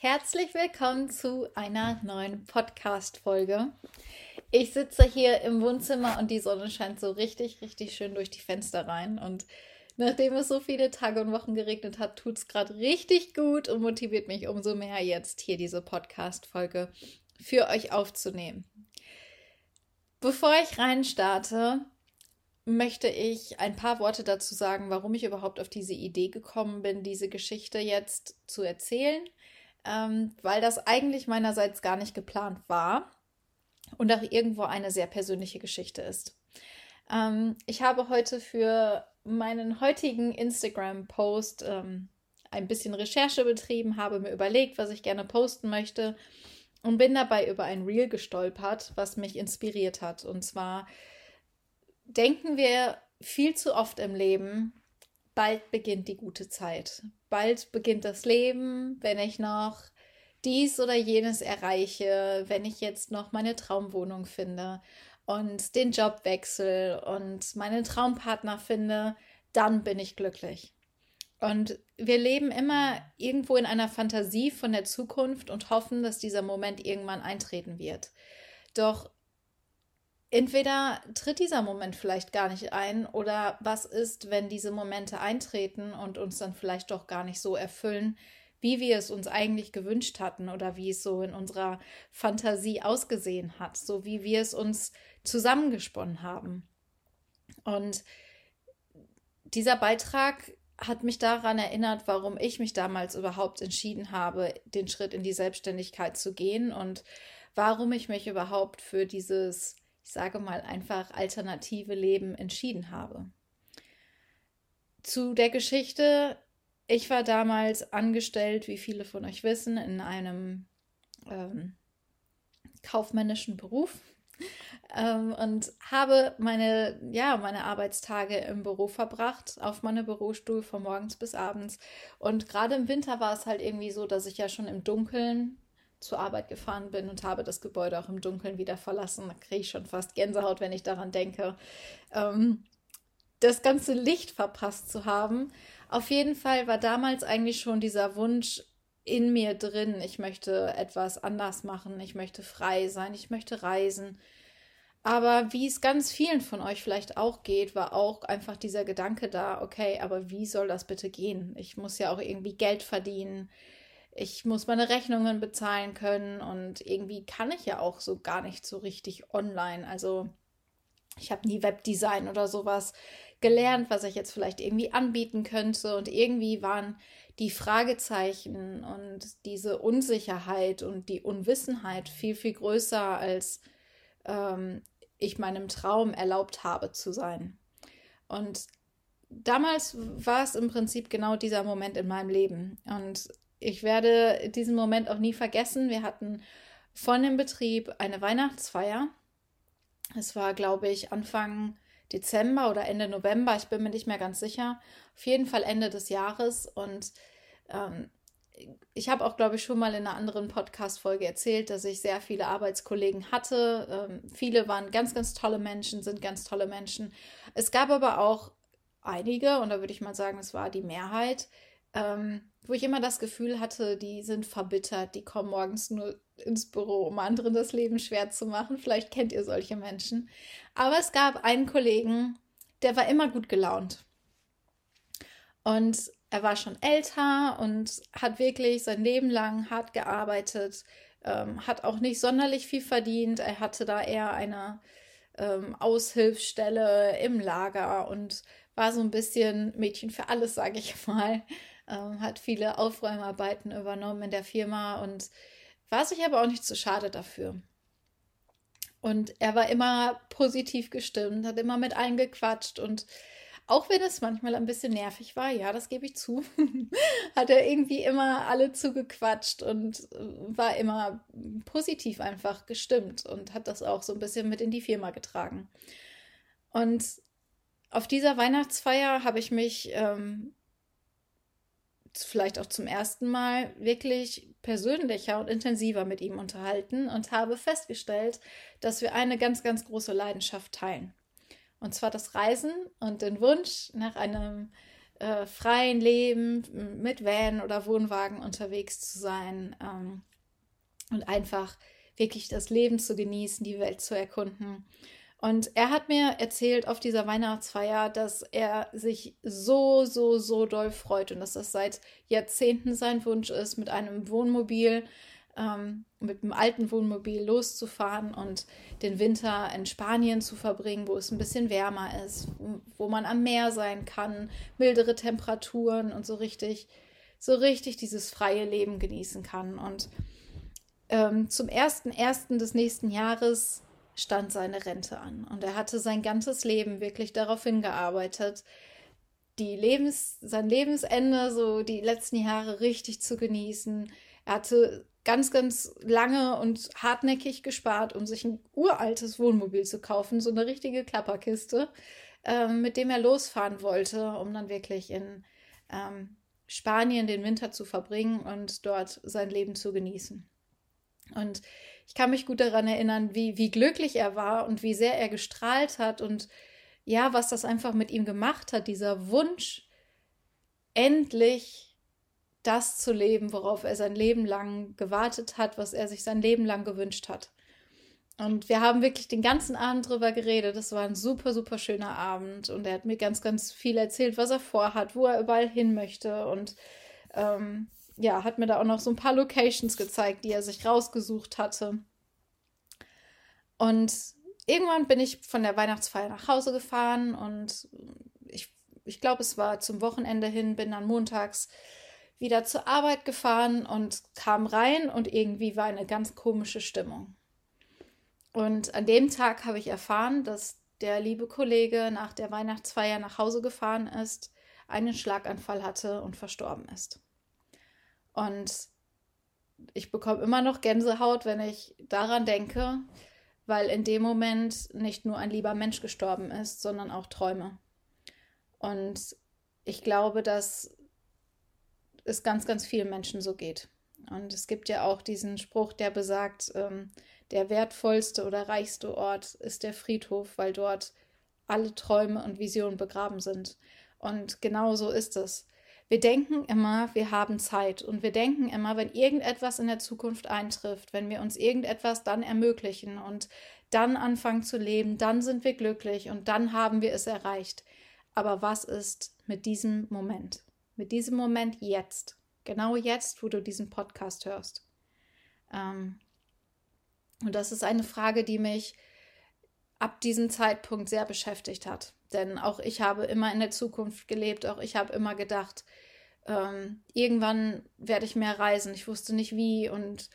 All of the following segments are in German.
Herzlich willkommen zu einer neuen Podcast-Folge. Ich sitze hier im Wohnzimmer und die Sonne scheint so richtig, richtig schön durch die Fenster rein. Und nachdem es so viele Tage und Wochen geregnet hat, tut es gerade richtig gut und motiviert mich umso mehr, jetzt hier diese Podcast-Folge für euch aufzunehmen. Bevor ich reinstarte, möchte ich ein paar Worte dazu sagen, warum ich überhaupt auf diese Idee gekommen bin, diese Geschichte jetzt zu erzählen ähm, weil das eigentlich meinerseits gar nicht geplant war und auch irgendwo eine sehr persönliche Geschichte ist. Ähm, ich habe heute für meinen heutigen Instagram-Post ähm, ein bisschen Recherche betrieben, habe mir überlegt, was ich gerne posten möchte und bin dabei über ein Reel gestolpert, was mich inspiriert hat. Und zwar denken wir viel zu oft im Leben, bald beginnt die gute Zeit. Bald beginnt das Leben, wenn ich noch dies oder jenes erreiche, wenn ich jetzt noch meine Traumwohnung finde und den Job wechsle und meinen Traumpartner finde, dann bin ich glücklich. Und wir leben immer irgendwo in einer Fantasie von der Zukunft und hoffen, dass dieser Moment irgendwann eintreten wird. Doch entweder tritt dieser Moment vielleicht gar nicht ein oder was ist, wenn diese Momente eintreten und uns dann vielleicht doch gar nicht so erfüllen, wie wir es uns eigentlich gewünscht hatten oder wie es so in unserer Fantasie ausgesehen hat, so wie wir es uns zusammengesponnen haben. Und dieser Beitrag hat mich daran erinnert, warum ich mich damals überhaupt entschieden habe, den Schritt in die Selbstständigkeit zu gehen und warum ich mich überhaupt für dieses ich sage mal einfach, alternative Leben entschieden habe. Zu der Geschichte, ich war damals angestellt, wie viele von euch wissen, in einem ähm, kaufmännischen Beruf ähm, und habe meine, ja, meine Arbeitstage im Büro verbracht, auf meinem Bürostuhl von morgens bis abends. Und gerade im Winter war es halt irgendwie so, dass ich ja schon im Dunkeln zur Arbeit gefahren bin und habe das Gebäude auch im Dunkeln wieder verlassen. Da kriege ich schon fast Gänsehaut, wenn ich daran denke, ähm, das ganze Licht verpasst zu haben. Auf jeden Fall war damals eigentlich schon dieser Wunsch in mir drin, ich möchte etwas anders machen, ich möchte frei sein, ich möchte reisen. Aber wie es ganz vielen von euch vielleicht auch geht, war auch einfach dieser Gedanke da, okay, aber wie soll das bitte gehen? Ich muss ja auch irgendwie Geld verdienen ich muss meine Rechnungen bezahlen können und irgendwie kann ich ja auch so gar nicht so richtig online. Also ich habe nie Webdesign oder sowas gelernt, was ich jetzt vielleicht irgendwie anbieten könnte. Und irgendwie waren die Fragezeichen und diese Unsicherheit und die Unwissenheit viel, viel größer, als ähm, ich meinem Traum erlaubt habe zu sein. Und damals war es im Prinzip genau dieser Moment in meinem Leben. Und ich werde diesen Moment auch nie vergessen. Wir hatten von dem Betrieb eine Weihnachtsfeier. Es war, glaube ich, Anfang Dezember oder Ende November. Ich bin mir nicht mehr ganz sicher. Auf jeden Fall Ende des Jahres. Und ähm, ich habe auch, glaube ich, schon mal in einer anderen Podcast-Folge erzählt, dass ich sehr viele Arbeitskollegen hatte. Ähm, viele waren ganz, ganz tolle Menschen, sind ganz tolle Menschen. Es gab aber auch einige, und da würde ich mal sagen, es war die Mehrheit, ähm, wo ich immer das Gefühl hatte, die sind verbittert, die kommen morgens nur ins Büro, um anderen das Leben schwer zu machen. Vielleicht kennt ihr solche Menschen. Aber es gab einen Kollegen, der war immer gut gelaunt. Und er war schon älter und hat wirklich sein Leben lang hart gearbeitet, ähm, hat auch nicht sonderlich viel verdient. Er hatte da eher eine ähm, Aushilfsstelle im Lager und war so ein bisschen Mädchen für alles, sage ich mal ähm, hat viele Aufräumarbeiten übernommen in der Firma und war sich aber auch nicht zu schade dafür. Und er war immer positiv gestimmt, hat immer mit allen gequatscht und auch wenn es manchmal ein bisschen nervig war, ja, das gebe ich zu, hat er irgendwie immer alle zugequatscht und äh, war immer positiv einfach gestimmt und hat das auch so ein bisschen mit in die Firma getragen. Und auf dieser Weihnachtsfeier habe ich mich ähm, vielleicht auch zum ersten Mal wirklich persönlicher und intensiver mit ihm unterhalten und habe festgestellt, dass wir eine ganz, ganz große Leidenschaft teilen. Und zwar das Reisen und den Wunsch nach einem äh, freien Leben mit Van oder Wohnwagen unterwegs zu sein ähm, und einfach wirklich das Leben zu genießen, die Welt zu erkunden. Und er hat mir erzählt auf dieser Weihnachtsfeier, dass er sich so, so, so doll freut und dass das seit Jahrzehnten sein Wunsch ist, mit einem Wohnmobil, ähm, mit einem alten Wohnmobil loszufahren und den Winter in Spanien zu verbringen, wo es ein bisschen wärmer ist, wo man am Meer sein kann, mildere Temperaturen und so richtig, so richtig dieses freie Leben genießen kann. Und ähm, zum ersten des nächsten Jahres stand seine Rente an. Und er hatte sein ganzes Leben wirklich darauf hingearbeitet, die Lebens, sein Lebensende, so die letzten Jahre richtig zu genießen. Er hatte ganz, ganz lange und hartnäckig gespart, um sich ein uraltes Wohnmobil zu kaufen, so eine richtige Klapperkiste, ähm, mit dem er losfahren wollte, um dann wirklich in ähm, Spanien den Winter zu verbringen und dort sein Leben zu genießen. Und ich kann mich gut daran erinnern, wie, wie glücklich er war und wie sehr er gestrahlt hat und ja, was das einfach mit ihm gemacht hat, dieser Wunsch, endlich das zu leben, worauf er sein Leben lang gewartet hat, was er sich sein Leben lang gewünscht hat. Und wir haben wirklich den ganzen Abend drüber geredet. Das war ein super, super schöner Abend. Und er hat mir ganz, ganz viel erzählt, was er vorhat, wo er überall hin möchte. Und ähm, ja, hat mir da auch noch so ein paar Locations gezeigt, die er sich rausgesucht hatte. Und irgendwann bin ich von der Weihnachtsfeier nach Hause gefahren und ich, ich glaube, es war zum Wochenende hin, bin dann montags wieder zur Arbeit gefahren und kam rein und irgendwie war eine ganz komische Stimmung. Und an dem Tag habe ich erfahren, dass der liebe Kollege nach der Weihnachtsfeier nach Hause gefahren ist, einen Schlaganfall hatte und verstorben ist. Und ich bekomme immer noch Gänsehaut, wenn ich daran denke, weil in dem Moment nicht nur ein lieber Mensch gestorben ist, sondern auch Träume. Und ich glaube, dass es ganz, ganz vielen Menschen so geht. Und es gibt ja auch diesen Spruch, der besagt, ähm, der wertvollste oder reichste Ort ist der Friedhof, weil dort alle Träume und Visionen begraben sind. Und genau so ist es. Wir denken immer, wir haben Zeit und wir denken immer, wenn irgendetwas in der Zukunft eintrifft, wenn wir uns irgendetwas dann ermöglichen und dann anfangen zu leben, dann sind wir glücklich und dann haben wir es erreicht. Aber was ist mit diesem Moment? Mit diesem Moment jetzt? Genau jetzt, wo du diesen Podcast hörst. Ähm, und das ist eine Frage, die mich ab diesem Zeitpunkt sehr beschäftigt hat. Denn auch ich habe immer in der Zukunft gelebt, auch ich habe immer gedacht, ähm, irgendwann werde ich mehr reisen. Ich wusste nicht wie und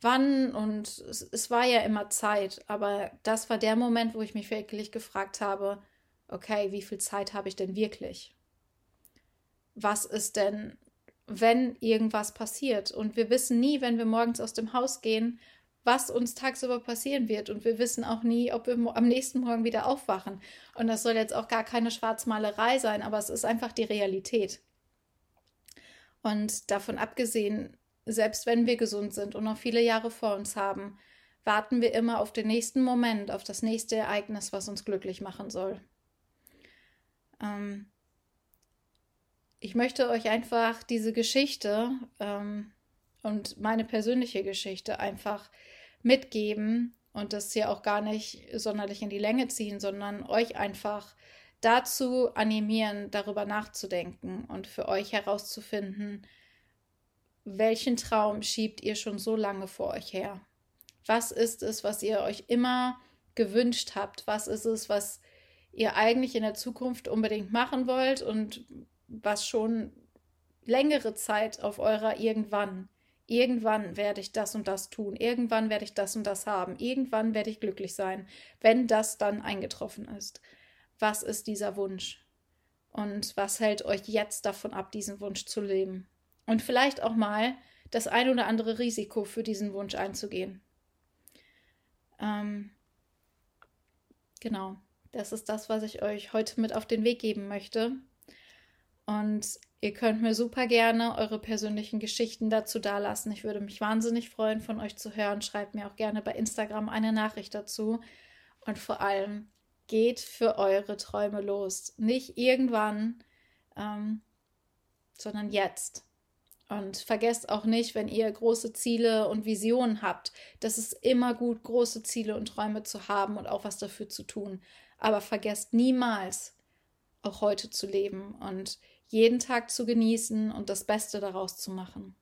wann und es, es war ja immer Zeit. Aber das war der Moment, wo ich mich wirklich gefragt habe, okay, wie viel Zeit habe ich denn wirklich? Was ist denn, wenn irgendwas passiert? Und wir wissen nie, wenn wir morgens aus dem Haus gehen, was uns tagsüber passieren wird. Und wir wissen auch nie, ob wir am nächsten Morgen wieder aufwachen. Und das soll jetzt auch gar keine Schwarzmalerei sein, aber es ist einfach die Realität. Und davon abgesehen, selbst wenn wir gesund sind und noch viele Jahre vor uns haben, warten wir immer auf den nächsten Moment, auf das nächste Ereignis, was uns glücklich machen soll. Ähm ich möchte euch einfach diese Geschichte ähm, und meine persönliche Geschichte einfach mitgeben und das hier auch gar nicht sonderlich in die Länge ziehen, sondern euch einfach dazu animieren, darüber nachzudenken und für euch herauszufinden, welchen Traum schiebt ihr schon so lange vor euch her? Was ist es, was ihr euch immer gewünscht habt? Was ist es, was ihr eigentlich in der Zukunft unbedingt machen wollt und was schon längere Zeit auf eurer irgendwann Irgendwann werde ich das und das tun. Irgendwann werde ich das und das haben. Irgendwann werde ich glücklich sein, wenn das dann eingetroffen ist. Was ist dieser Wunsch? Und was hält euch jetzt davon ab, diesen Wunsch zu leben? Und vielleicht auch mal das ein oder andere Risiko für diesen Wunsch einzugehen. Ähm, genau, das ist das, was ich euch heute mit auf den Weg geben möchte. Und ihr könnt mir super gerne eure persönlichen Geschichten dazu dalassen. Ich würde mich wahnsinnig freuen, von euch zu hören. Schreibt mir auch gerne bei Instagram eine Nachricht dazu. Und vor allem geht für eure Träume los. Nicht irgendwann, ähm, sondern jetzt. Und vergesst auch nicht, wenn ihr große Ziele und Visionen habt, dass es immer gut, große Ziele und Träume zu haben und auch was dafür zu tun. Aber vergesst niemals, auch heute zu leben und jeden Tag zu genießen und das Beste daraus zu machen.